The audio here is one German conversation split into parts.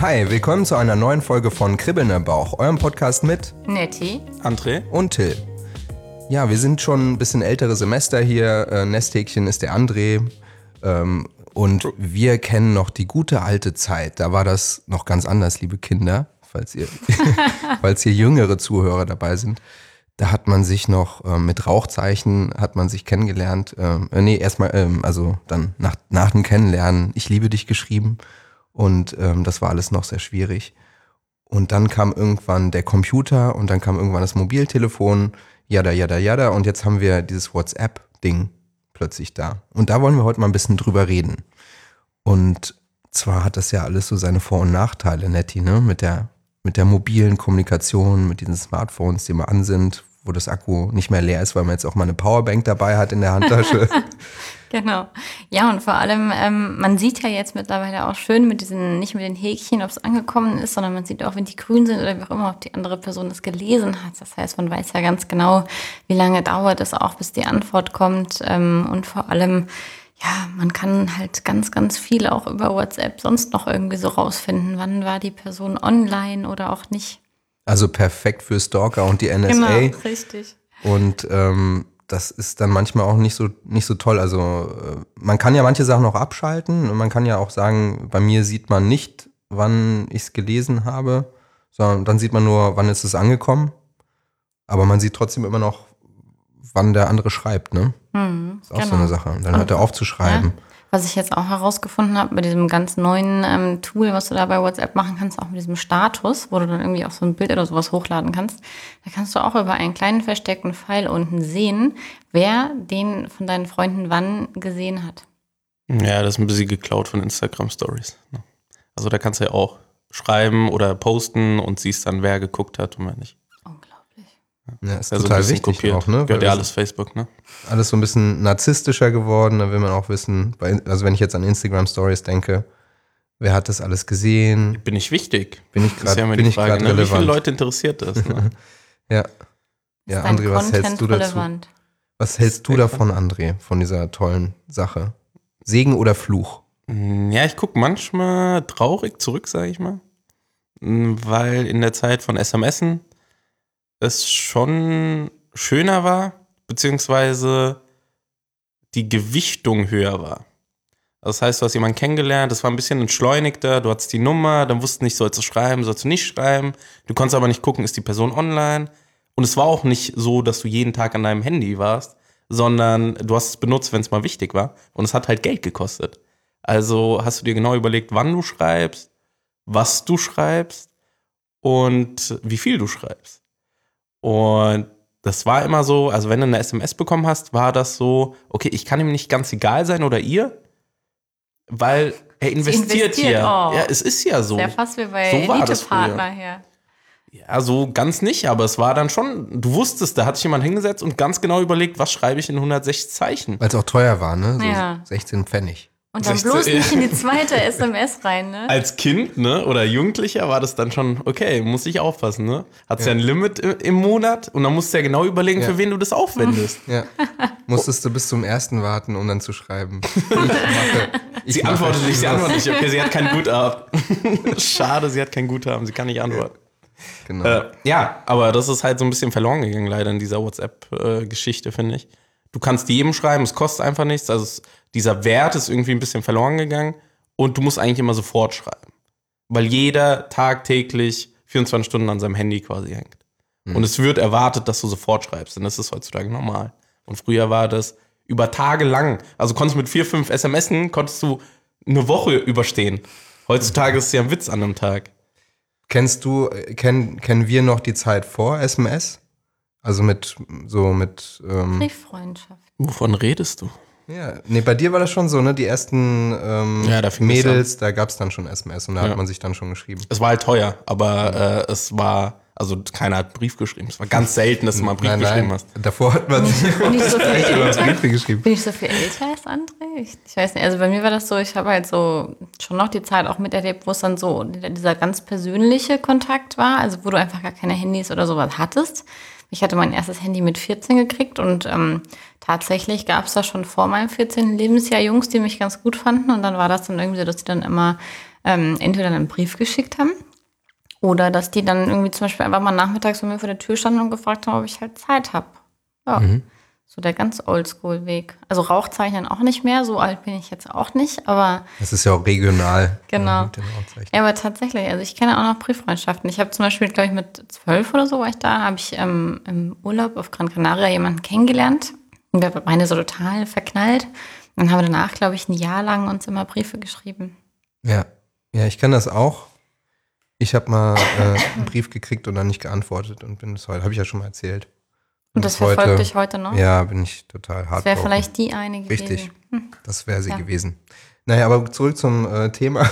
Hi, willkommen zu einer neuen Folge von Kribbelnder Bauch, eurem Podcast mit Netti. André. und Till. Ja, wir sind schon ein bisschen ältere Semester hier. Äh, Nesthäkchen ist der André. Ähm, und wir kennen noch die gute alte Zeit. Da war das noch ganz anders, liebe Kinder, falls ihr, falls hier jüngere Zuhörer dabei sind. Da hat man sich noch ähm, mit Rauchzeichen hat man sich kennengelernt. Ähm, äh, nee, erstmal, ähm, also dann nach, nach dem Kennenlernen, ich liebe dich geschrieben. Und ähm, das war alles noch sehr schwierig. Und dann kam irgendwann der Computer und dann kam irgendwann das Mobiltelefon, jada, jada, jada. Und jetzt haben wir dieses WhatsApp-Ding plötzlich da. Und da wollen wir heute mal ein bisschen drüber reden. Und zwar hat das ja alles so seine Vor- und Nachteile, Nettie, ne? Mit der, mit der mobilen Kommunikation, mit diesen Smartphones, die immer an sind, wo das Akku nicht mehr leer ist, weil man jetzt auch mal eine Powerbank dabei hat in der Handtasche. Genau. Ja, und vor allem, ähm, man sieht ja jetzt mittlerweile auch schön mit diesen, nicht mit den Häkchen, ob es angekommen ist, sondern man sieht auch, wenn die grün sind oder wie auch immer, ob die andere Person es gelesen hat. Das heißt, man weiß ja ganz genau, wie lange dauert es auch, bis die Antwort kommt. Ähm, und vor allem, ja, man kann halt ganz, ganz viel auch über WhatsApp sonst noch irgendwie so rausfinden. Wann war die Person online oder auch nicht? Also perfekt für Stalker und die NSA. Genau, richtig. Und ähm, das ist dann manchmal auch nicht so, nicht so toll. Also äh, man kann ja manche Sachen auch abschalten und man kann ja auch sagen, bei mir sieht man nicht, wann ich es gelesen habe, sondern dann sieht man nur, wann ist es angekommen. Aber man sieht trotzdem immer noch, wann der andere schreibt, ne? Mhm, ist auch so eine Sache. Und dann hört er aufzuschreiben. Ja. Was ich jetzt auch herausgefunden habe, mit diesem ganz neuen ähm, Tool, was du da bei WhatsApp machen kannst, auch mit diesem Status, wo du dann irgendwie auch so ein Bild oder sowas hochladen kannst, da kannst du auch über einen kleinen versteckten Pfeil unten sehen, wer den von deinen Freunden wann gesehen hat. Ja, das ist ein bisschen geklaut von Instagram Stories. ne? Also da kannst du ja auch schreiben oder posten und siehst dann, wer geguckt hat und wer nicht. Ja, ist Also ein total bisschen wichtig kopiert. auch, ne? Gehört ja alles Facebook, ne? alles so ein bisschen narzisstischer geworden. Da will man auch wissen, bei, also wenn ich jetzt an Instagram Stories denke, wer hat das alles gesehen? Bin ich wichtig? Bin ich gerade ja bin die ich Frage, gerade ne? Wie viele relevant? Leute interessiert das? Ne? Ja. Ist Ja, André, was Content hältst du dazu? relevant? Was hältst du davon, André, von dieser tollen Sache? Segen oder Fluch? Ja, ich gucke manchmal traurig zurück, sage ich mal. Mm, Weil in der Zeit von SMSen es schon schöner war, beziehungsweise die Gewichtung höher war. Das heißt, du hast jemanden kennengelernt, das war ein bisschen entschleunigter, du hattest die Nummer, dann wusstest nicht, sollst du schreiben, sollst du nicht schreiben. Du konntest aber nicht gucken, ist die Person online. Und es war auch nicht so, dass du jeden Tag an deinem Handy warst, sondern du hast es benutzt, wenn es mal wichtig war. Und es hat halt Geld gekostet. Also hast du dir genau überlegt, wann du schreibst, was du schreibst und wie viel du schreibst. Und das war immer so, also wenn du eine SMS bekommen hast, war das so, okay, ich kann ihm nicht ganz egal sein oder ihr, weil er investiert, investiert, hier. oh. Ja, es ist ja so. Sehr fast wie bei So war das Elite-Partner hier. Ja, so ganz nicht, aber es war dann schon, du wusstest, da hat sich jemand hingesetzt und ganz genau überlegt, was schreibe ich in 160 Zeichen. Weil es auch teuer war, ne? So Ja. 16 Pfennig. Und dann bloß nicht in die zweite SMS rein, ne? Als Kind, ne, oder Jugendlicher war das dann schon, okay, muss ich aufpassen, ne? Hat's ja. ein Limit im Monat und dann musst du ja genau überlegen, Ja. für wen du das aufwendest. Ja. Musstest du bis zum ersten warten, um dann zu schreiben. Ich mache, ich Sie antwortet nicht, sie antwortet nicht. Okay, sie hat kein Guthaben. Schade, sie hat kein Guthaben, sie kann nicht antworten. Genau. Äh, ja, aber das ist halt so ein bisschen verloren gegangen, leider in dieser WhatsApp-Geschichte, finde ich. Du kannst jedem schreiben, es kostet einfach nichts. Also es, dieser Wert ist irgendwie ein bisschen verloren gegangen und du musst eigentlich immer sofort schreiben. Weil jeder tagtäglich 24 Stunden an seinem Handy quasi hängt. Und es wird erwartet, dass du sofort schreibst. Und das ist heutzutage normal. Und früher war das über Tage lang. Also konntest du mit vier, fünf SMSen, konntest du eine Woche überstehen. Heutzutage ist es ja ein Witz an einem Tag. Kennst du, äh, kenn, kennen wir noch die Zeit vor SMS? Also mit, so mit, ähm, Brieffreundschaft. Wovon redest du? ja, nee, bei dir war das schon so, ne? Die ersten ähm, Ja, da es Mädels, da gab's dann schon SMS und da Ja. hat man sich dann schon geschrieben. Es war halt teuer, aber äh, es war, also keiner hat einen Brief geschrieben. Es war ganz selten, dass du mal einen Brief nein, geschrieben nein. hast. Davor hat man sich Bin ich so viel älter? Briefe geschrieben. Bin ich so viel älter als André? Ich, ich weiß nicht. Also bei mir war das so, ich habe halt so schon noch die Zeit auch miterlebt, wo es dann so dieser ganz persönliche Kontakt war, also wo du einfach gar keine Handys oder sowas hattest. Ich hatte mein erstes Handy mit 14 gekriegt und ähm, tatsächlich gab es da schon vor meinem 14. Lebensjahr Jungs, die mich ganz gut fanden und dann war das dann irgendwie so, dass die dann immer ähm, entweder einen Brief geschickt haben oder dass die dann irgendwie zum Beispiel einfach mal nachmittags bei mir vor der Tür standen und gefragt haben, ob ich halt Zeit habe. Ja. So der ganz Oldschool-Weg. Also Rauchzeichnen auch nicht mehr, so alt bin ich jetzt auch nicht, aber Das ist ja auch regional. Genau. Ja, aber tatsächlich, also ich kenne auch noch Brieffreundschaften. Ich habe zum Beispiel, glaube ich, mit zwölf oder so war ich da, habe ich ähm, im Urlaub auf Gran Canaria jemanden kennengelernt. Und wir waren beide so total verknallt. Und haben danach, glaube ich, ein Jahr lang uns immer Briefe geschrieben. Ja, ja, ich kenne das auch. Ich habe mal äh, einen Brief gekriegt und dann nicht geantwortet und bin bis heute, habe ich ja schon mal erzählt. Und das bis heute- verfolgt dich heute noch? Ja, bin ich total hart. Das wäre vielleicht die eine gewesen. Richtig. Das wäre sie Ja. gewesen. Naja, aber zurück zum äh, Thema.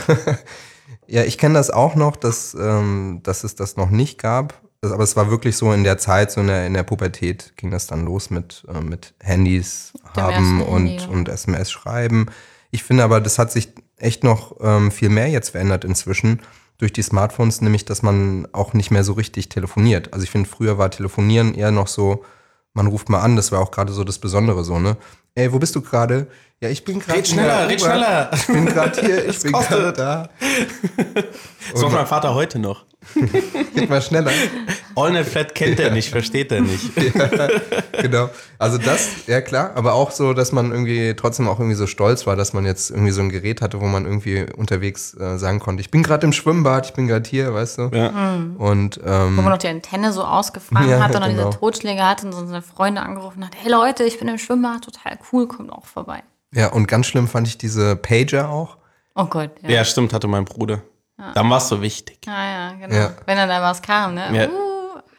ja, ich kenne das auch noch, dass, ähm, dass es das noch nicht gab. Das, aber es war wirklich so in der Zeit, so in der, in der Pubertät ging das dann los mit, äh, mit Handys Dem haben und, Handy, ja. und SMS schreiben. Ich finde aber, das hat sich echt noch ähm, viel mehr jetzt verändert inzwischen durch die Smartphones, nämlich dass man auch nicht mehr so richtig telefoniert. Also ich finde, früher war Telefonieren eher noch so, man ruft mal an, das war auch gerade so das Besondere so, ne? Ey, wo bist du gerade? Ja, ich bin gerade Red schneller, red schneller. Ich bin gerade hier, ich bin gerade da. Das macht mein Vater heute noch. Geht mal schneller. AllNet Flat kennt er nicht, versteht er nicht. genau. Also das, ja klar, aber auch so, dass man irgendwie trotzdem auch irgendwie so stolz war, dass man jetzt irgendwie so ein Gerät hatte, wo man irgendwie unterwegs äh, sagen konnte, ich bin gerade im Schwimmbad, ich bin gerade hier, weißt du? Ja. Und Wo ähm, man noch die Antenne so ausgefahren Ja, hat und dann genau. diese Totschläge hatte und so seine Freunde angerufen hat, hey Leute, ich bin im Schwimmbad, total cool, kommt auch vorbei. ja, und ganz schlimm fand ich diese Pager auch. Oh Gott, ja. Ja, stimmt, hatte mein Bruder. Dann warst du wichtig. Ja, ja, genau. Ja. Wenn dann da was kam, ne? Ja. Uh,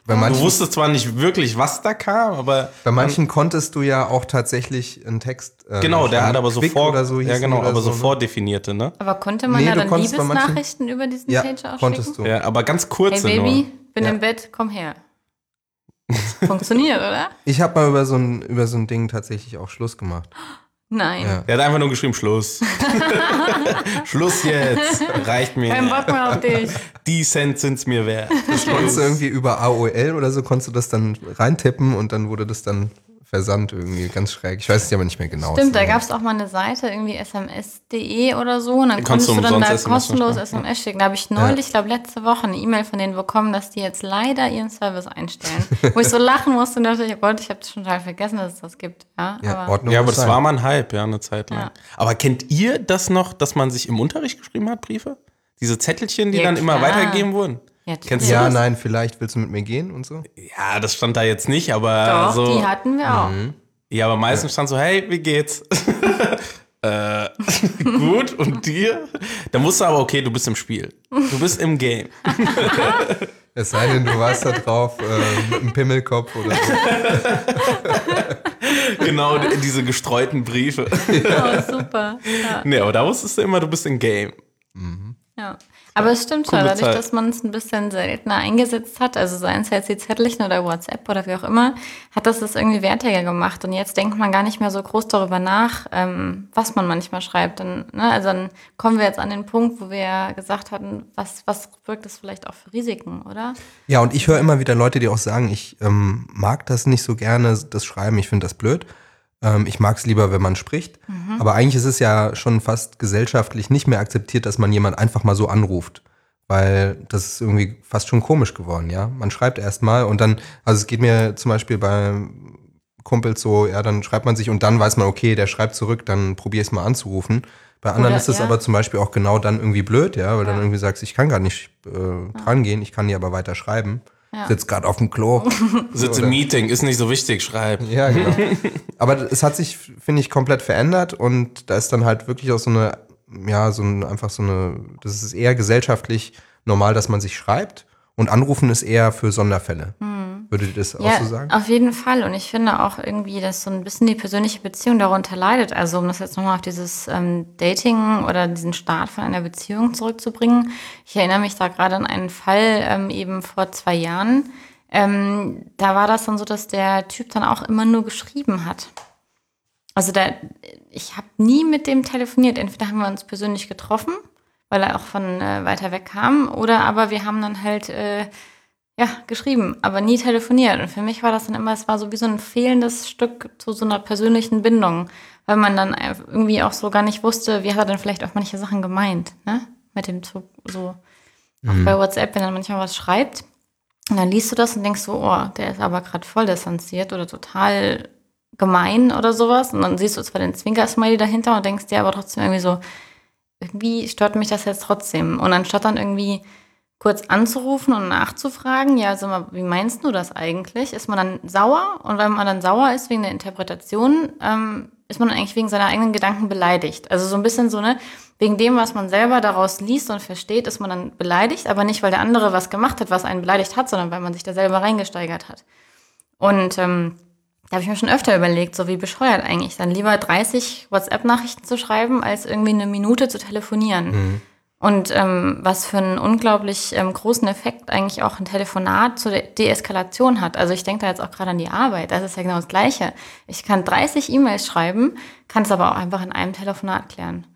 Bei Du manchen, wusstest zwar nicht wirklich, was da kam, aber bei manchen konntest du ja auch tatsächlich einen Text. Äh, genau, der hat aber so Quick vor, oder so ja genau, aber so ne? vordefinierte, ne? aber konnte man Nee, ja dann bei manchen- Liebesnachrichten über diesen Ja, Page auch konntest schicken? du. Ja, aber ganz Hey kurze Baby, nur. bin Ja. im Bett, komm her. Funktioniert, oder? Ich habe mal über so, ein, über so ein Ding tatsächlich auch Schluss gemacht. Nein. Ja. Der hat einfach nur geschrieben, Schluss. Schluss jetzt. Reicht mir. Kein Bock mehr auf dich. Die Cent sind's mir wert. Konntest du irgendwie über AOL oder so, konntest du das dann reintippen und dann wurde das dann versandt irgendwie ganz schräg. Ich weiß es aber nicht mehr genau. Stimmt, da gab es auch mal eine Seite, irgendwie sms.de oder so. Und dann konntest du du dann da SMS kostenlos. SMS schicken. Da habe ich neulich, ich glaube letzte Woche, eine E-Mail von denen bekommen, dass die jetzt leider ihren Service einstellen. Wo ich so lachen musste und dachte, ich, oh Gott, ich habe schon total vergessen, dass es das gibt. Ja, Ja, aber Ordnung Ja, aber das sein. war mal ein Hype, ja, eine Zeit lang. Ja. Aber kennt ihr das noch, dass man sich im Unterricht geschrieben hat, Briefe? Diese Zettelchen, die Ja, dann immer klar. weitergegeben wurden? Ja, Kennst du Ja, das? nein, vielleicht willst du mit mir gehen und so. Ja, das stand da jetzt nicht, aber doch, so. die hatten wir auch. Ja, aber meistens stand so, hey, wie geht's? äh, gut, und dir? Da musst du aber, okay, du bist im Spiel. Du bist im Game. Es sei denn, du warst da drauf äh, mit einem Pimmelkopf oder so. genau, die- diese gestreuten Briefe. Oh, super. Ja. nee, aber da wusstest du immer, du bist im Game. Ja. Aber es stimmt schon, dadurch, Zeit. dass man es ein bisschen seltener eingesetzt hat, also seien es jetzt die Zettelchen oder WhatsApp oder wie auch immer, hat das das irgendwie wertiger gemacht. Und jetzt denkt man gar nicht mehr so groß darüber nach, ähm, was man manchmal schreibt. Dann, ne, also dann kommen wir jetzt an den Punkt, wo wir ja gesagt hatten, was, was birgt das vielleicht auch für Risiken, oder? Ja, und ich höre immer wieder Leute, die auch sagen, ich ähm, mag das nicht so gerne, das Schreiben, ich finde das blöd. Ähm, ich mag es lieber, wenn man spricht. Aber eigentlich ist es ja schon fast gesellschaftlich nicht mehr akzeptiert, dass man jemand einfach mal so anruft. Weil das ist irgendwie fast schon komisch geworden, ja. Man schreibt erstmal und dann, also es geht mir zum Beispiel bei Kumpels so, ja, dann schreibt man sich und dann weiß man, okay, der schreibt zurück, dann probier es mal anzurufen. Bei anderen Oder- ist es ja. aber zum Beispiel auch genau dann irgendwie blöd, ja, weil dann Ja. irgendwie sagst, ich kann gar nicht äh, dran gehen, ich kann dir aber weiter schreiben. Ja. Sitzt gerade auf dem Klo. Sitz Oder- im Meeting, ist nicht so wichtig, schreib. ja, genau. aber es hat sich, finde ich, komplett verändert und da ist dann halt wirklich auch so eine, ja, so ein, einfach so eine, das ist eher gesellschaftlich normal, dass man sich schreibt und anrufen ist eher für Sonderfälle. Würdet ihr das auch. Ja, so sagen? auf jeden Fall. Und ich finde auch irgendwie, dass so ein bisschen die persönliche Beziehung darunter leidet. Also um das jetzt nochmal auf dieses ähm, Dating oder diesen Start von einer Beziehung zurückzubringen. Ich erinnere mich da gerade an einen Fall ähm, eben vor zwei Jahren. Ähm, da war das dann so, dass der Typ dann auch immer nur geschrieben hat. Also da, ich habe nie mit dem telefoniert. Entweder haben wir uns persönlich getroffen, weil er auch von äh, weiter weg kam, oder aber wir haben dann halt äh, ja, geschrieben, aber nie telefoniert. Und für mich war das dann immer, es war so wie so ein fehlendes Stück zu so einer persönlichen Bindung, weil man dann irgendwie auch so gar nicht wusste, wie hat er denn vielleicht auch manche Sachen gemeint. Ne? mit dem Zug so. Auch bei WhatsApp, wenn er manchmal was schreibt, und dann liest du das und denkst so, oh, der ist aber gerade voll distanziert oder total gemein oder sowas. Und dann siehst du zwar den Zwinker-Smiley dahinter und denkst dir aber trotzdem irgendwie so, irgendwie stört mich das jetzt trotzdem. Und anstatt dann irgendwie kurz anzurufen und nachzufragen, ja, sag mal, wie meinst du das eigentlich? Ist man dann sauer? Und wenn man dann sauer ist wegen der Interpretation, ähm, ist man dann eigentlich wegen seiner eigenen Gedanken beleidigt. Also so ein bisschen so, ne, wegen dem, was man selber daraus liest und versteht, ist man dann beleidigt, aber nicht, weil der andere was gemacht hat, was einen beleidigt hat, sondern weil man sich da selber reingesteigert hat. Und ähm, da habe ich mir schon öfter überlegt, so wie bescheuert eigentlich, dann lieber 30 WhatsApp-Nachrichten zu schreiben, als irgendwie eine Minute zu telefonieren. Und ähm, was für einen unglaublich ähm, großen Effekt eigentlich auch ein Telefonat zur De Deeskalation hat. Also ich denke da jetzt auch gerade an die Arbeit. Das ist ja genau das Gleiche. Ich kann 30 E-Mails schreiben, kann es aber auch einfach in einem Telefonat klären.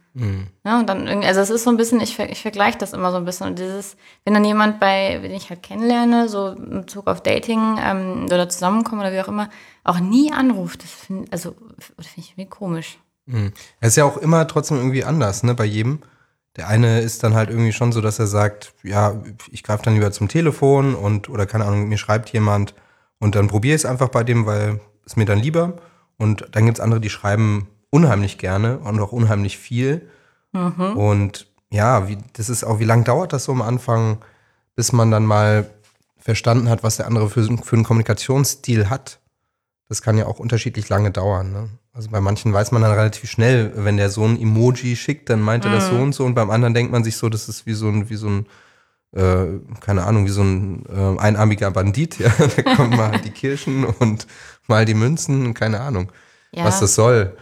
Ja, und dann irgendwie, also es ist so ein bisschen, ich, ich vergleiche das immer so ein bisschen. Und dieses, wenn dann jemand bei, wenn ich halt kennenlerne, so in Bezug auf Dating ähm, oder zusammenkommen oder wie auch immer, auch nie anruft, das finde also, find ich irgendwie komisch. Mhm. Es ist ja auch immer trotzdem irgendwie anders, ne, bei jedem. Der eine ist dann halt irgendwie schon so, dass er sagt, ja, ich greife dann lieber zum Telefon und, oder keine Ahnung, mir schreibt jemand und dann probiere ich es einfach bei dem, weil es mir dann lieber. Und dann gibt's andere, die schreiben unheimlich gerne und auch unheimlich viel. Und ja, wie, das ist auch, wie lange dauert das so am Anfang, bis man dann mal verstanden hat, was der andere für, für einen Kommunikationsstil hat. Das kann ja auch unterschiedlich lange dauern. Ne? Also bei manchen weiß man dann relativ schnell, wenn der so ein Emoji schickt, dann meint er das so und so und beim anderen denkt man sich so, das ist wie so ein, wie so ein, äh, keine Ahnung, wie so ein äh, einarmiger Bandit, ja. Da kommen mal die Kirschen und mal die Münzen, keine Ahnung, Ja. was das soll.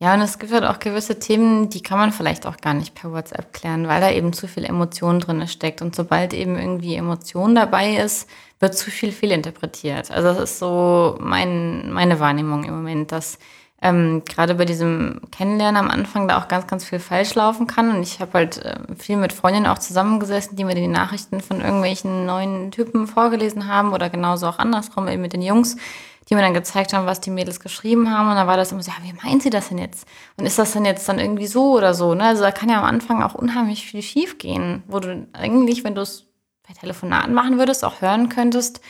Ja, und es gibt halt auch gewisse Themen, die kann man vielleicht auch gar nicht per WhatsApp klären, weil da eben zu viel Emotion drin steckt. Und sobald eben irgendwie Emotion dabei ist, wird zu viel fehlinterpretiert. Also das ist so mein, meine Wahrnehmung im Moment, dass ähm, gerade bei diesem Kennenlernen am Anfang da auch ganz, ganz viel falsch laufen kann. Und ich habe halt ähm, viel mit Freundinnen auch zusammengesessen, die mir die Nachrichten von irgendwelchen neuen Typen vorgelesen haben oder genauso auch andersrum eben mit den Jungs, die mir dann gezeigt haben, was die Mädels geschrieben haben. Und dann war das immer so, ja, wie meinen sie das denn jetzt? Und ist das denn jetzt dann irgendwie so oder so? Ne? Also da kann ja am Anfang auch unheimlich viel schief gehen, wo du eigentlich, wenn du es bei Telefonaten machen würdest, auch hören könntest,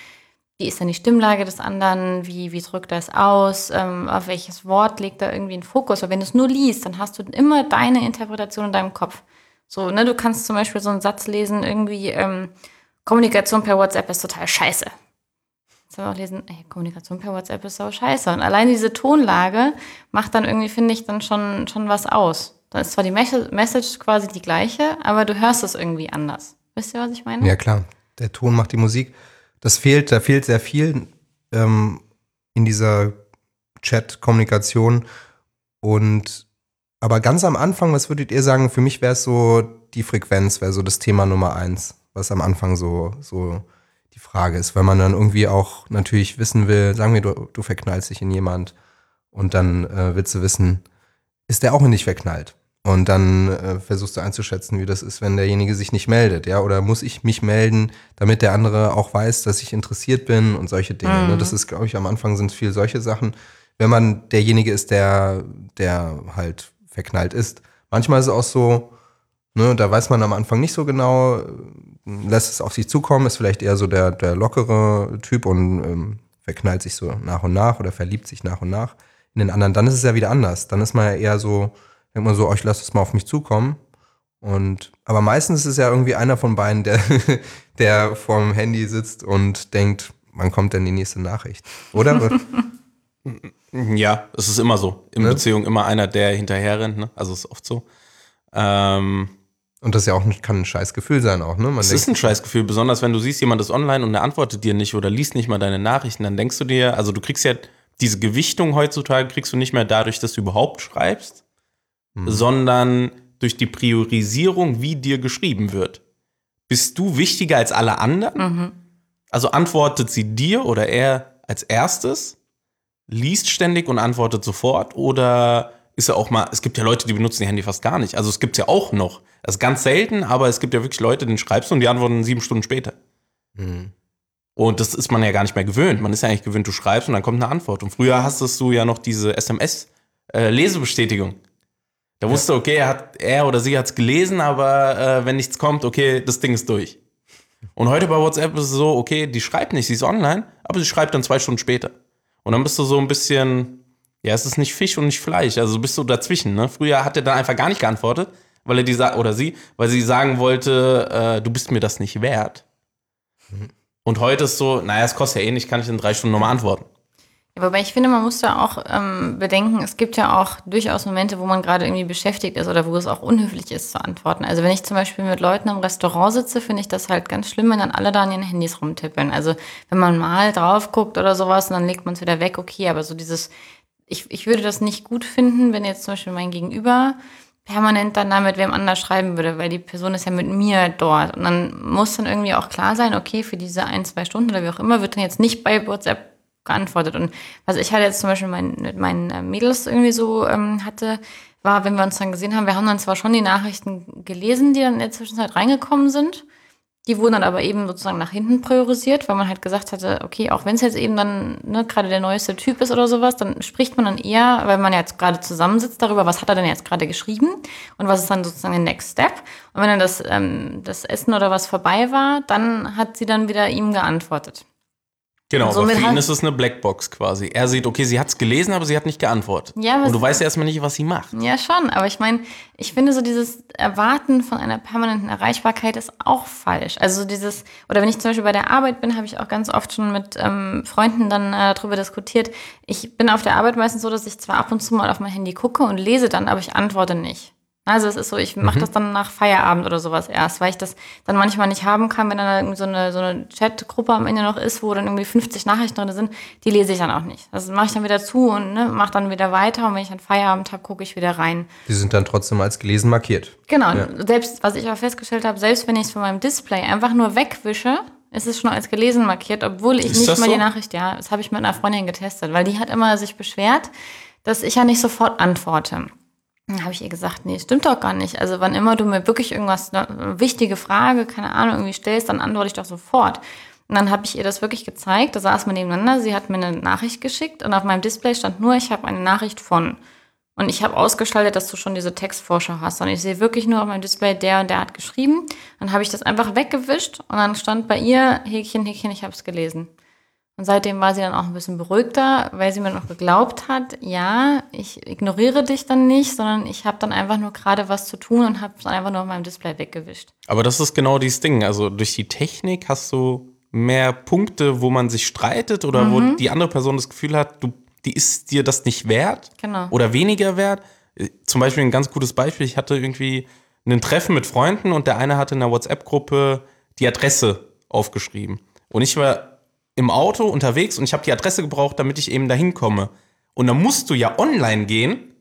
wie ist denn die Stimmlage des anderen, wie, wie drückt er es aus, ähm, auf welches Wort legt er irgendwie einen Fokus. Aber wenn du es nur liest, dann hast du immer deine Interpretation in deinem Kopf. So, ne, du kannst zum Beispiel so einen Satz lesen, irgendwie, ähm, Kommunikation per WhatsApp ist total scheiße. Jetzt haben wir auch lesen, ey, Kommunikation per WhatsApp ist so scheiße. Und allein diese Tonlage macht dann irgendwie, finde ich, dann schon, schon was aus. Dann ist zwar die Mes- Message quasi die gleiche, aber du hörst es irgendwie anders. Wisst ihr, was ich meine? Ja, klar. Der Ton macht die Musik. Das fehlt, da fehlt sehr viel ähm, in dieser Chat-Kommunikation. Und aber ganz am Anfang, was würdet ihr sagen? Für mich wäre es so, die Frequenz wäre so das Thema Nummer eins, was am Anfang so, so die Frage ist, weil man dann irgendwie auch natürlich wissen will, sagen wir, du, du verknallst dich in jemand und dann äh, willst du wissen, ist der auch in dich verknallt? Und dann äh, versuchst du einzuschätzen, wie das ist, wenn derjenige sich nicht meldet, ja? Oder muss ich mich melden, damit der andere auch weiß, dass ich interessiert bin und solche Dinge. Ne? Das ist, glaube ich, am Anfang sind viel solche Sachen. Wenn man derjenige ist, der, der halt verknallt ist. Manchmal ist es auch so, ne, da weiß man am Anfang nicht so genau, äh, lässt es auf sich zukommen, ist vielleicht eher so der, der lockere Typ und ähm, verknallt sich so nach und nach oder verliebt sich nach und nach in den anderen. Dann ist es ja wieder anders. Dann ist man ja eher so, denkt man so, oh, ich lasse es mal auf mich zukommen. Und, aber meistens ist es ja irgendwie einer von beiden, der, der vorm Handy sitzt und denkt, wann kommt denn die nächste Nachricht? Oder? Ja, es ist immer so. In Ne? Beziehung immer einer, der hinterher rennt. Ne? Also ist oft so. Ähm, und das ja auch nicht, kann ein scheiß Gefühl sein auch, ne? Man es ist ein Scheißgefühl, besonders wenn du siehst, jemand ist online und er antwortet dir nicht oder liest nicht mal deine Nachrichten, dann denkst du dir, also du kriegst ja diese Gewichtung heutzutage, kriegst du nicht mehr dadurch, dass du überhaupt schreibst, sondern durch die Priorisierung, wie dir geschrieben wird. Bist du wichtiger als alle anderen? Also antwortet sie dir oder er als erstes, liest ständig und antwortet sofort oder ist er auch mal, es gibt ja Leute, die benutzen ihr Handy fast gar nicht. Also es gibt ja auch noch. Das ist ganz selten, aber es gibt ja wirklich Leute, denen schreibst du und die antworten sieben Stunden später. Und das ist man ja gar nicht mehr gewöhnt. Man ist ja eigentlich gewöhnt, du schreibst und dann kommt eine Antwort. Und früher hast du ja noch diese SMS-Lesebestätigung. Da wusste, okay, er, hat, er oder sie hat es gelesen, aber äh, wenn nichts kommt, okay, das Ding ist durch. Und heute bei WhatsApp ist es so, okay, die schreibt nicht, sie ist online, aber sie schreibt dann zwei Stunden später. Und dann bist du so ein bisschen, ja, es ist nicht Fisch und nicht Fleisch, also bist du dazwischen. Ne? Früher hat er dann einfach gar nicht geantwortet, weil er die oder sie, weil sie sagen wollte, äh, du bist mir das nicht wert. Und heute ist so, naja, es kostet ja eh nicht, kann ich in drei Stunden nochmal antworten. Ja, wobei ich finde, man muss da auch ähm, bedenken, es gibt ja auch durchaus Momente, wo man gerade irgendwie beschäftigt ist oder wo es auch unhöflich ist zu antworten. Also wenn ich zum Beispiel mit Leuten im Restaurant sitze, finde ich das halt ganz schlimm, wenn dann alle da an ihren Handys rumtippeln. Also wenn man mal drauf guckt oder sowas und dann legt man es wieder weg, okay, aber so dieses, ich, ich würde das nicht gut finden, wenn jetzt zum Beispiel mein Gegenüber permanent dann da mit wem anders schreiben würde, weil die Person ist ja mit mir dort. Und dann muss dann irgendwie auch klar sein, okay, für diese ein, zwei Stunden oder wie auch immer, wird dann jetzt nicht bei WhatsApp geantwortet. Und was ich halt jetzt zum Beispiel mein, mit meinen äh, Mädels irgendwie so ähm, hatte, war, wenn wir uns dann gesehen haben, wir haben dann zwar schon die Nachrichten gelesen, die dann in der Zwischenzeit reingekommen sind. Die wurden dann aber eben sozusagen nach hinten priorisiert, weil man halt gesagt hatte, okay, auch wenn es jetzt eben dann ne, gerade der neueste Typ ist oder sowas, dann spricht man dann eher, weil man jetzt gerade zusammensitzt darüber, was hat er denn jetzt gerade geschrieben und was ist dann sozusagen der Next Step. Und wenn dann das, ähm, das Essen oder was vorbei war, dann hat sie dann wieder ihm geantwortet. Genau, aber für ihn ist es eine Blackbox quasi. Er sieht, okay, sie hat es gelesen, aber sie hat nicht geantwortet. Ja, Und du weißt ja erstmal nicht, was sie macht. Ja, schon, aber ich meine, ich finde so dieses Erwarten von einer permanenten Erreichbarkeit ist auch falsch. Also so dieses, oder wenn ich zum Beispiel bei der Arbeit bin, habe ich auch ganz oft schon mit ähm, Freunden dann äh, darüber diskutiert. Ich bin auf der Arbeit meistens so, dass ich zwar ab und zu mal auf mein Handy gucke und lese dann, aber ich antworte nicht. Also es ist so, ich mache das dann nach Feierabend oder sowas erst, weil ich das dann manchmal nicht haben kann, wenn dann irgendwie so eine, so eine Chatgruppe am Ende noch ist, wo dann irgendwie 50 Nachrichten drin sind, die lese ich dann auch nicht. Das mache ich dann wieder zu und ne, mache dann wieder weiter und wenn ich dann Feierabend habe, gucke ich wieder rein. Die sind dann trotzdem als gelesen markiert. Genau, selbst, was ich auch festgestellt habe, selbst wenn ich es von meinem Display einfach nur wegwische, ist es schon als gelesen markiert, obwohl ich Ist nicht mal so? die Nachricht, ja, das habe ich mit einer Freundin getestet, weil die hat immer sich beschwert, dass ich ja nicht sofort antworte. Dann habe ich ihr gesagt, nee, stimmt doch gar nicht. Also wann immer du mir wirklich irgendwas, eine wichtige Frage, keine Ahnung, irgendwie stellst, dann antworte ich doch sofort. Und dann habe ich ihr das wirklich gezeigt, da saßen wir nebeneinander, sie hat mir eine Nachricht geschickt und auf meinem Display stand nur, ich habe eine Nachricht von. Und ich habe ausgeschaltet, dass du schon diese Textvorschau hast. Und ich sehe wirklich nur auf meinem Display, der und der hat geschrieben. Dann habe ich das einfach weggewischt und dann stand bei ihr, Häkchen, Häkchen, ich habe es gelesen. Und seitdem war sie dann auch ein bisschen beruhigter, weil sie mir noch geglaubt hat, ja, ich ignoriere dich dann nicht, sondern ich habe dann einfach nur gerade was zu tun und habe es einfach nur auf meinem Display weggewischt. Aber das ist genau dieses Ding. Also durch die Technik hast du mehr Punkte, wo man sich streitet oder Mhm. wo die andere Person das Gefühl hat, du, die ist dir das nicht wert Genau. oder weniger wert. Zum Beispiel ein ganz gutes Beispiel. Ich hatte irgendwie ein Treffen mit Freunden und der eine hatte in der WhatsApp-Gruppe die Adresse aufgeschrieben. Und ich war im Auto unterwegs und ich habe die Adresse gebraucht, damit ich eben dahin komme. Und dann musst du ja online gehen,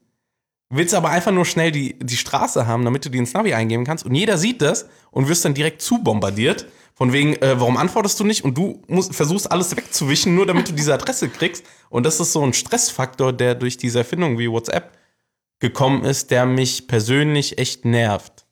willst aber einfach nur schnell die, die Straße haben, damit du die ins Navi eingeben kannst. Und jeder sieht das und wirst dann direkt zubombardiert. Von wegen, äh, warum antwortest du nicht? Und du musst, versuchst alles wegzuwischen, nur damit du diese Adresse kriegst. Und das ist so ein Stressfaktor, der durch diese Erfindung wie WhatsApp gekommen ist, der mich persönlich echt nervt.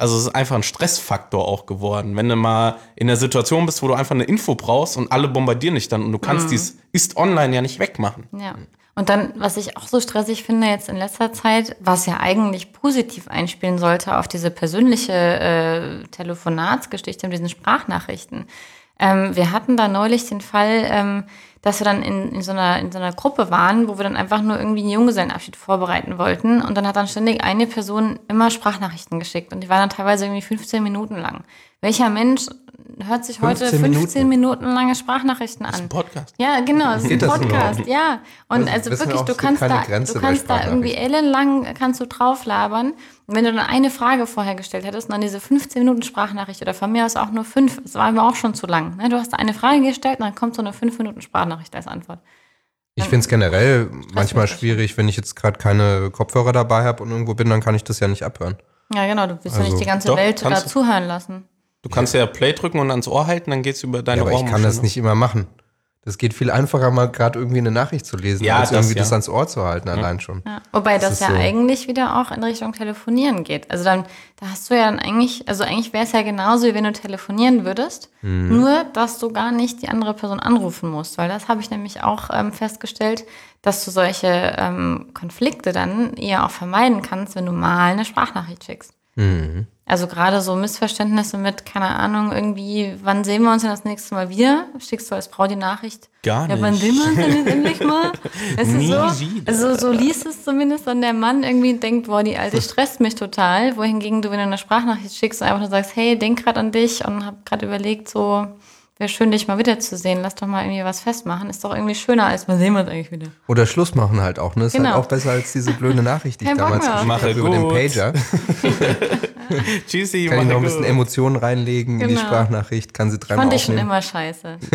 Also es ist einfach ein Stressfaktor auch geworden. Wenn du mal in der Situation bist, wo du einfach eine Info brauchst und alle bombardieren dich dann und du kannst dies ist online ja nicht wegmachen. Ja. Und dann, was ich auch so stressig finde jetzt in letzter Zeit, was ja eigentlich positiv einspielen sollte auf diese persönliche äh, Telefonatsgeschichte mit diesen Sprachnachrichten. Ähm, wir hatten da neulich den Fall, ähm, dass wir dann in, in, so einer, in so einer Gruppe waren, wo wir dann einfach nur irgendwie einen Junggesellenabschied vorbereiten wollten. Und dann hat dann ständig eine Person immer Sprachnachrichten geschickt. Und die waren dann teilweise irgendwie 15 Minuten lang. Welcher Mensch hört sich heute 15 15 Minuten, lange Sprachnachrichten an? Ein Podcast. Ja, genau, es ist ein das Podcast, ja. Und Das also wir wirklich, auch, du kannst da, du kannst da irgendwie ellenlang kannst du drauf labern. Und wenn du dann eine Frage vorher gestellt hättest und dann diese 15 Minuten Sprachnachricht oder von mir aus auch nur fünf, das war mir auch schon zu lang. Ne? Du hast da eine Frage gestellt und dann kommt so eine 5 Minuten Sprachnachricht als Antwort. Ich finde es generell manchmal schwierig, wenn ich jetzt gerade keine Kopfhörer dabei habe und irgendwo bin, dann kann ich das ja nicht abhören. Ja, genau, du willst ja Also, nicht die ganze doch, Welt da zuhören lassen. Du kannst ja Play drücken und ans Ohr halten, dann geht's über deine Ja, aber ich kann das nicht immer machen. Das geht viel einfacher, mal gerade irgendwie eine Nachricht zu lesen, Ja, als das, irgendwie ja. das ans Ohr zu halten, allein schon. Ja. Wobei das, ist ja so. eigentlich wieder auch in Richtung Telefonieren geht. Also dann, da hast du ja dann eigentlich, also eigentlich wäre es ja genauso, wie wenn du telefonieren würdest, Mhm. nur dass du gar nicht die andere Person anrufen musst. Weil das habe ich nämlich auch ähm, festgestellt, dass du solche ähm, Konflikte dann eher auch vermeiden kannst, wenn du mal eine Sprachnachricht schickst. Mhm. Also gerade so Missverständnisse mit, keine Ahnung, irgendwie, wann sehen wir uns denn das nächste Mal wieder? Schickst du als Frau die Nachricht? Gar Ja, wann nicht. sehen wir uns denn jetzt endlich mal? Nie du, so? wieder. Also so liest es zumindest dann der Mann irgendwie und denkt, boah, die Alte stresst mich total. Wohingegen du, wenn du eine Sprachnachricht schickst und einfach nur sagst, hey, denk gerade an dich und hab gerade überlegt, so, wäre schön, dich mal wiederzusehen. Lass doch mal irgendwie was festmachen. Ist doch irgendwie schöner, als wann sehen wir uns eigentlich wieder. Oder Schluss machen halt auch, ne? Ist Genau. halt auch besser als diese blöde Nachricht, die ich damals Mache habe über den. Pager. Tschüssi, Kann ich noch ein bisschen gut. Emotionen reinlegen in die Genau. Sprachnachricht, kann sie dreimal Fand ich schon immer scheiße.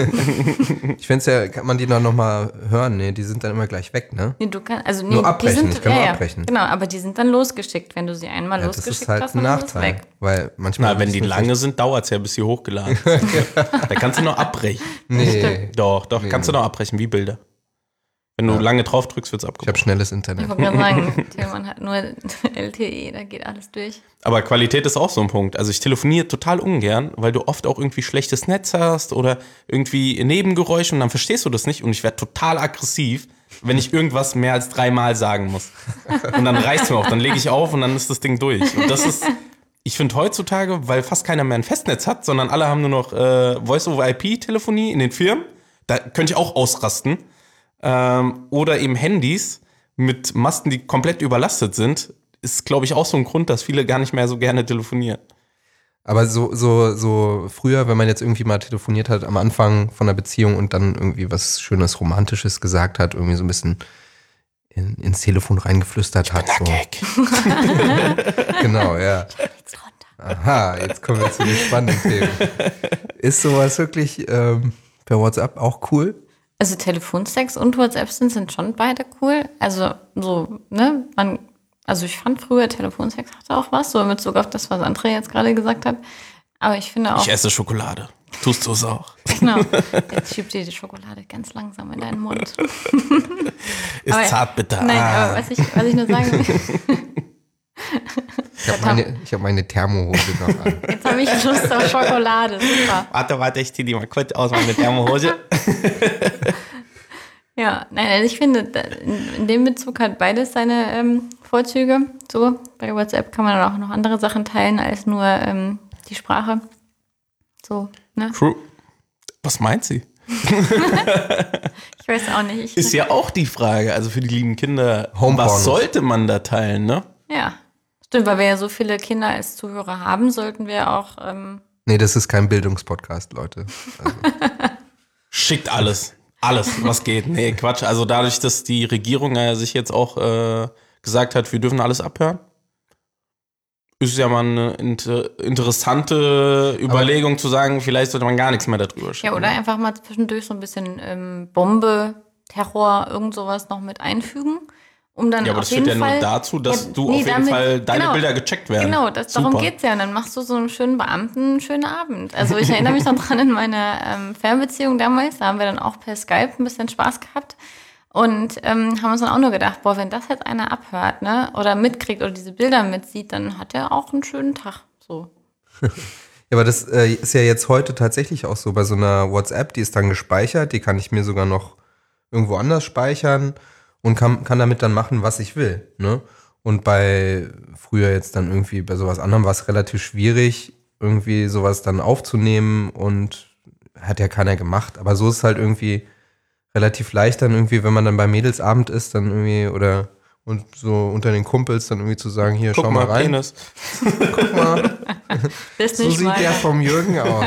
Ich finde es ja, kann man die dann nochmal hören? Nee, die sind dann immer gleich weg, ne? Nee, du kannst, also nee, Nur abbrechen, die sind, ich kann ja, nur ja, abbrechen. Genau, aber die sind dann losgeschickt. Wenn du sie einmal Ja, das losgeschickt ist halt hast, ein Nachteil. weg. Weil manchmal. Na, wenn die lange sind, dauert es ja, bis sie hochgeladen ist. da kannst du noch abbrechen. nicht- Nee, Doch, doch, kannst du noch abbrechen, wie Bilder. Wenn du lange drauf drückst, wird es ich habe abgebrochen. schnelles Ich Internet. wollte gerade sagen, Tillmann hat nur LTE, da geht alles durch. Aber Qualität ist auch so ein Punkt. Also ich telefoniere total ungern, weil du oft auch irgendwie schlechtes Netz hast oder irgendwie Nebengeräusche und dann verstehst du das nicht und ich werde total aggressiv, wenn ich irgendwas mehr als dreimal sagen muss. Und dann reißt mir auch, dann lege ich auf und dann ist das Ding durch. Und das ist, ich finde heutzutage, weil fast keiner mehr ein Festnetz hat, sondern alle haben nur noch äh, Voice-over-IP-Telefonie in den Firmen, da könnte ich auch ausrasten. Ähm, oder eben Handys mit Masten, die komplett überlastet sind, ist, glaube ich, auch so ein Grund, dass viele gar nicht mehr so gerne telefonieren. Aber so, so, so früher, wenn man jetzt irgendwie mal telefoniert hat am Anfang von einer Beziehung und dann irgendwie was Schönes, Romantisches gesagt hat, irgendwie so ein bisschen in, ins Telefon reingeflüstert hat. So. Genau, ja. Aha, jetzt kommen wir zu den spannenden Themen. Ist sowas wirklich ähm, per WhatsApp auch cool? Also Telefonsex und WhatsApp sind, sind schon beide cool. Also so, ne, man, also ich fand früher Telefonsex hatte auch was, so in Bezug auf das, was André jetzt gerade gesagt hat. Aber ich finde auch, Ich esse Schokolade. Tust du es auch? genau, jetzt schiebt dir die Schokolade ganz langsam in deinen Mund. Ist Aber- zartbitter. Nein, ah. aber was ich, was ich nur sagen will, Ich habe meine, ich hab meine Thermohose noch an. jetzt habe ich Lust auf Schokolade, super. Warte, warte, ich zieh die mal kurz aus meine Thermohose. Ja, nein, also ich finde, in dem Bezug hat beides seine ähm, Vorzüge. So, bei WhatsApp kann man dann auch noch andere Sachen teilen als nur ähm, die Sprache. So, ne? True. Was meint sie? Ich weiß auch nicht. Ich, Ist ja auch die Frage, also für die lieben Kinder, Homepornos. was sollte man da teilen, ne? ja, stimmt, weil wir ja so viele Kinder als Zuhörer haben, sollten wir auch. Ähm, Nee, das ist kein Bildungspodcast, Leute. Also, Schickt alles. Alles, was geht. Nee, Quatsch. Also dadurch, dass die Regierung ja sich jetzt auch äh, gesagt hat, wir dürfen alles abhören, ist ja mal eine inter interessante Überlegung zu sagen, vielleicht sollte man gar nichts mehr darüber schicken. ja, oder einfach mal zwischendurch so ein bisschen ähm, Bombe, Terror, irgend sowas noch mit einfügen. Um dann Ja, aber das führt ja Fall, nur dazu, dass Ja, du nee, auf jeden damit- Fall deine genau. Bilder gecheckt werden. Genau, das, darum Super. geht's ja. Und dann machst du so einen schönen Beamten einen schönen Abend. Also ich erinnere mich noch dran in meiner ähm, Fernbeziehung damals, da haben wir dann auch per Skype ein bisschen Spaß gehabt und ähm, haben uns dann auch nur gedacht, boah, wenn das jetzt einer abhört, ne, oder mitkriegt oder diese Bilder mitsieht, dann hat er auch einen schönen Tag. So. Ja, aber das äh, ist ja jetzt heute tatsächlich auch so bei so einer WhatsApp, die ist dann gespeichert, die kann ich mir sogar noch irgendwo anders speichern und kann, kann damit dann machen, was ich will. Ne? Und bei früher jetzt dann irgendwie bei sowas anderem war es relativ schwierig, irgendwie sowas dann aufzunehmen und hat ja keiner gemacht. Aber so ist es halt irgendwie relativ leicht dann irgendwie, wenn man dann bei Mädelsabend ist, dann irgendwie oder und so unter den Kumpels dann irgendwie zu sagen, hier, Guck schau mal, mal rein. Penis. Guck mal, so nicht sieht der meiner. vom Jürgen aus.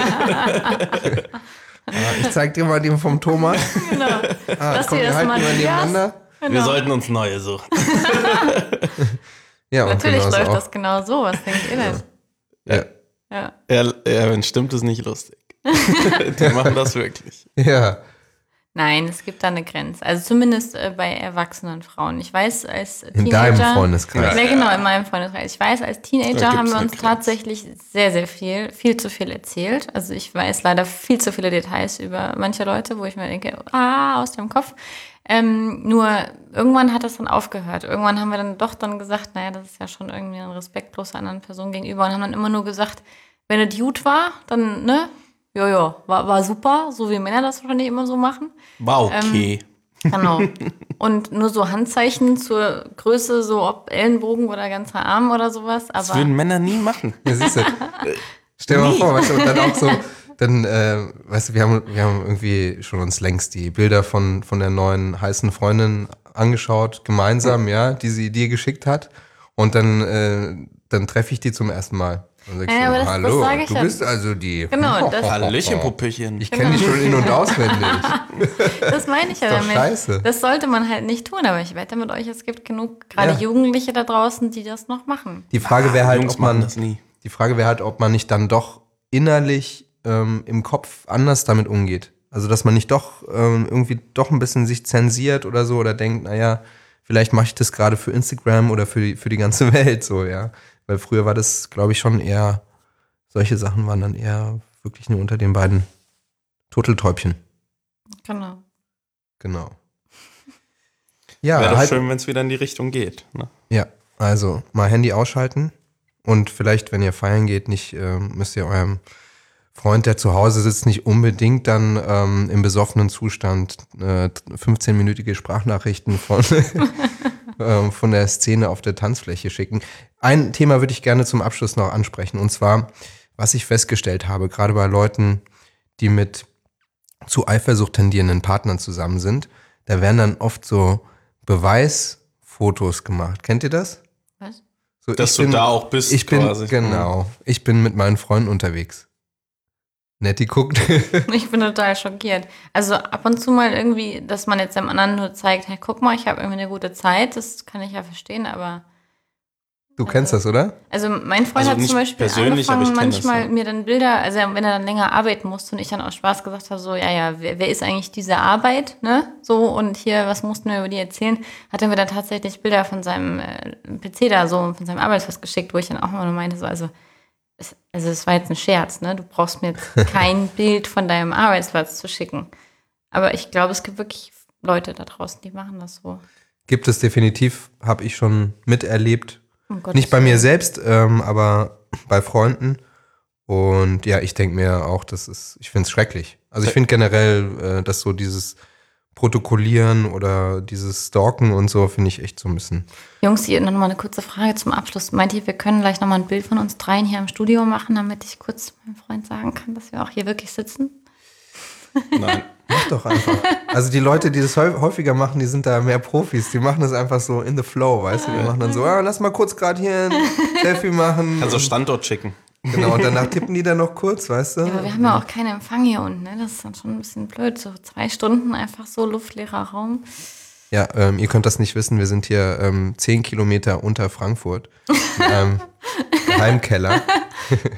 Ja, ich zeig dir mal den vom Thomas. Genau. Ah, Lass komm, dir wir das halten mal nebeneinander. Wir Genau. sollten uns neue suchen. Ja, und Natürlich läuft auch. das genau so. Was denkt ihr denn? Ja. Ja. Ja, ja, wenn stimmt, ist nicht lustig. Die machen das wirklich. ja. Nein, es gibt da eine Grenze. Also zumindest äh, bei erwachsenen Frauen. Ich weiß, als In Teenager. deinem Freundeskreis. Ja, genau, in meinem Freundeskreis. Ich weiß, als Teenager haben wir uns Grenze. tatsächlich sehr, sehr viel, viel zu viel erzählt. Also ich weiß leider viel zu viele Details über manche Leute, wo ich mir denke, ah, aus dem Kopf. Ähm, nur irgendwann hat das dann aufgehört. Irgendwann haben wir dann doch dann gesagt, naja, das ist ja schon irgendwie ein respektlos der anderen Person gegenüber und haben dann immer nur gesagt, wenn es gut war, dann, ne, ja, ja, war, war super, so wie Männer das wahrscheinlich immer so machen. War okay. Genau. Und nur so Handzeichen zur Größe, so ob Ellenbogen oder ganzer Arm oder sowas. das Aber würden Männer nie machen. Ja, siehst du. Stell dir mal vor, weißt du, und dann auch so, dann, äh, weißt du, wir haben, wir haben irgendwie schon uns längst die Bilder von, von der neuen heißen Freundin angeschaut, gemeinsam, ja, die sie dir geschickt hat. Und dann, äh, dann treffe ich die zum ersten Mal. Und sag ich Ja, aber das- das hallo, ich du ja. bist also die. Genau, das- Hallöchen, Puppelchen. Ich kenne dich schon in- und auswendig. das meine ich damit. scheiße. Das sollte man halt nicht tun, aber ich wette mit euch, es gibt genug, gerade Ja. Jugendliche da draußen, die das noch machen. Die Frage wäre halt, Jungs ob man, machen das nie. die Frage wäre halt, ob man nicht dann doch innerlich ähm, im Kopf anders damit umgeht. Also, dass man nicht doch ähm, irgendwie doch ein bisschen sich zensiert oder so oder denkt, naja, vielleicht mache ich das gerade für Instagram oder für die, für die ganze Welt so, ja. Weil früher war das, glaube ich, schon eher, solche Sachen waren dann eher wirklich nur unter den beiden Turteltäubchen. Genau. Genau. Ja, Wäre doch halt, schön, wenn es wieder in die Richtung geht. Ne? Ja, also mal Handy ausschalten und vielleicht, wenn ihr feiern geht, nicht ähm, müsst ihr eurem Freund, der zu Hause sitzt, nicht unbedingt dann ähm, im besoffenen Zustand äh, 15-minütige Sprachnachrichten von, ähm, von der Szene auf der Tanzfläche schicken. Ein Thema würde ich gerne zum Abschluss noch ansprechen und zwar, was ich festgestellt habe, gerade bei Leuten, die mit zu Eifersucht tendierenden Partnern zusammen sind, da werden dann oft so Beweisfotos gemacht. Kennt ihr das? Was? So, Dass ich du bin, da auch bist Ich bin, quasi. genau, ich bin mit meinen Freunden unterwegs. Netti guckt. Ich bin total schockiert. Also ab und zu mal irgendwie, dass man jetzt dem anderen nur zeigt, hey, guck mal, ich habe irgendwie eine gute Zeit, das kann ich ja verstehen, aber Du kennst das, oder? Also mein Freund Also hat zum Beispiel angefangen, kenn das, manchmal ja. mir dann Bilder, also wenn er dann länger arbeiten musste und ich dann aus Spaß gesagt habe, so, ja, ja, wer, wer ist eigentlich diese Arbeit, ne? So, und hier, was mussten wir über die erzählen? Hat er mir dann tatsächlich Bilder von seinem äh, PC da so, von seinem Arbeitsplatz geschickt, wo ich dann auch immer nur meinte, so, also, es, also es war jetzt ein Scherz, ne? Du brauchst mir jetzt kein Bild von deinem Arbeitsplatz zu schicken. Aber ich glaube, es gibt wirklich Leute da draußen, die machen das so. Gibt es definitiv, habe ich schon miterlebt. Um Nicht bei mir selbst, ähm, aber bei Freunden. Und ja, ich denke mir auch, das ist, ich finde es schrecklich. Also ich finde generell, äh, dass so dieses Protokollieren oder dieses Stalken und so, finde ich echt so ein bisschen. Jungs, hier noch mal eine kurze Frage zum Abschluss. Meint ihr, wir können gleich noch mal ein Bild von uns dreien hier im Studio machen, damit ich kurz meinem Freund sagen kann, dass wir auch hier wirklich sitzen? Nein. Mach doch einfach. Also die Leute, die das häu- häufiger machen, die sind da mehr Profis. Die machen das einfach so in the flow, weißt du? Die machen dann so, ah, lass mal kurz gerade hier ein Selfie machen. Also Standort schicken. Genau, und danach tippen die dann noch kurz, weißt du? Ja, aber wir haben ja auch keinen Empfang hier unten, ne? Das ist dann schon ein bisschen blöd. So zwei Stunden einfach so luftleerer Raum. Ja, ähm, ihr könnt das nicht wissen, wir sind hier ähm, zehn Kilometer unter Frankfurt. in einem Geheimkeller.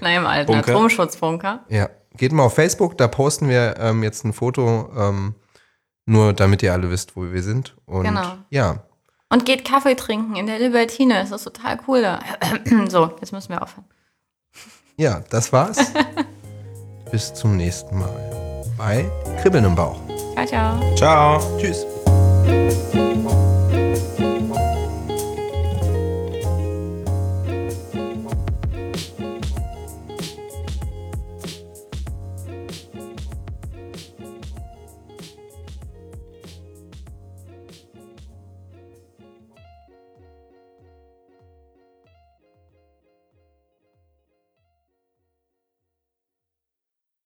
Nein, im alten Bunker. Atomschutzbunker. Ja, geht mal auf Facebook, da posten wir ähm, jetzt ein Foto, ähm, nur damit ihr alle wisst, wo wir sind. Und Genau. ja, Und geht Kaffee trinken in der Libertine. Das ist total cool da. so, jetzt müssen wir aufhören. Ja, das war's. Bis zum nächsten Mal bei Kribbeln im Bauch. Ciao, ciao. Ciao. Tschüss.